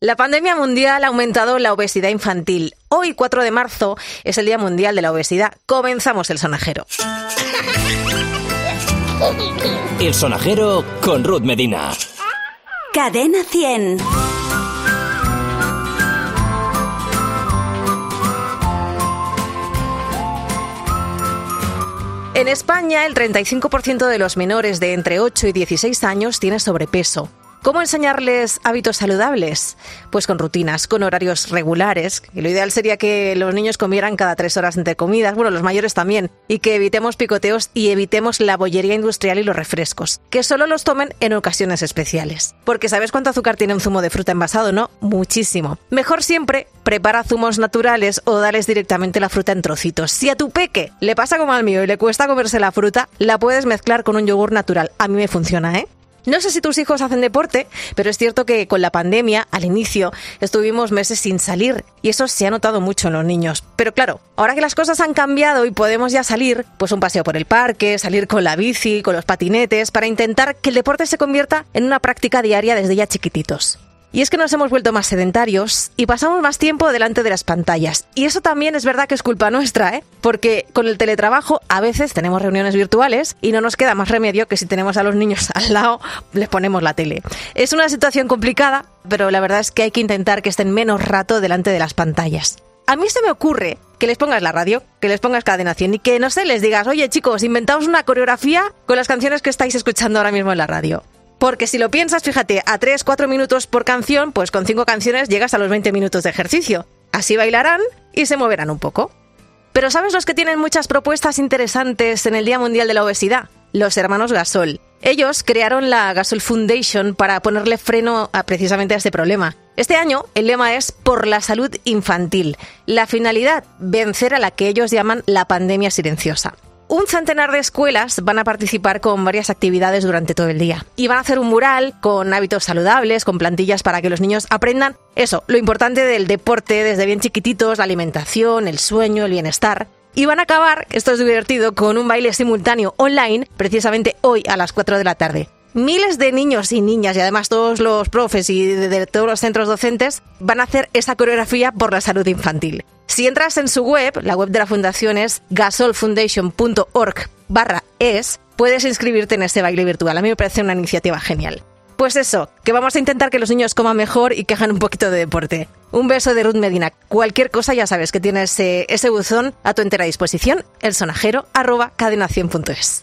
La pandemia mundial ha aumentado la obesidad infantil. Hoy, 4 de marzo, es el Día Mundial de la Obesidad. Comenzamos el sonajero. El sonajero con Ruth Medina. Cadena 100. En España, el 35% de los menores de entre 8 y 16 años tiene sobrepeso. ¿Cómo enseñarles hábitos saludables? Pues con rutinas, con horarios regulares. Y lo ideal sería que los niños comieran cada tres horas entre comidas, bueno, los mayores también, y que evitemos picoteos y evitemos la bollería industrial y los refrescos, que solo los tomen en ocasiones especiales. Porque ¿sabes cuánto azúcar tiene un zumo de fruta envasado? No, muchísimo. Mejor siempre prepara zumos naturales o dales directamente la fruta en trocitos. Si a tu peque le pasa como al mío y le cuesta comerse la fruta, la puedes mezclar con un yogur natural. A mí me funciona, ¿eh? No sé si tus hijos hacen deporte, pero es cierto que con la pandemia, al inicio, estuvimos meses sin salir y eso se ha notado mucho en los niños. Pero claro, ahora que las cosas han cambiado y podemos ya salir, pues un paseo por el parque, salir con la bici, con los patinetes, para intentar que el deporte se convierta en una práctica diaria desde ya chiquititos. Y es que nos hemos vuelto más sedentarios y pasamos más tiempo delante de las pantallas. Y eso también es verdad que es culpa nuestra, ¿eh? Porque con el teletrabajo a veces tenemos reuniones virtuales y no nos queda más remedio que si tenemos a los niños al lado, les ponemos la tele. Es una situación complicada, pero la verdad es que hay que intentar que estén menos rato delante de las pantallas. A mí se me ocurre que les pongas la radio, que les pongas cadena 100 y que, no sé, les digas, oye chicos, inventamos una coreografía con las canciones que estáis escuchando ahora mismo en la radio. Porque si lo piensas, fíjate, a 3-4 minutos por canción, pues con 5 canciones llegas a los 20 minutos de ejercicio. Así bailarán y se moverán un poco. Pero ¿sabes los que tienen muchas propuestas interesantes en el Día Mundial de la Obesidad? Los hermanos Gasol. Ellos crearon la Gasol Foundation para ponerle freno a precisamente a este problema. Este año el lema es Por la salud infantil. La finalidad, vencer a la que ellos llaman la pandemia silenciosa. Un centenar de escuelas van a participar con varias actividades durante todo el día. Y van a hacer un mural con hábitos saludables, con plantillas para que los niños aprendan eso, lo importante del deporte desde bien chiquititos, la alimentación, el sueño, el bienestar. Y van a acabar, esto es divertido, con un baile simultáneo online, precisamente hoy a las 4 de la tarde. Miles de niños y niñas y además todos los profes y de, todos los centros docentes van a hacer esa coreografía por la salud infantil. Si entras en su web, la web de la fundación es gasolfoundation.org barra es, puedes inscribirte en este baile virtual. A mí me parece una iniciativa genial. Pues eso, que vamos a intentar que los niños coman mejor y que hagan un poquito de deporte. Un beso de Ruth Medina. Cualquier cosa ya sabes que tienes ese, ese buzón a tu entera disposición, el sonajero arroba cadena100.es.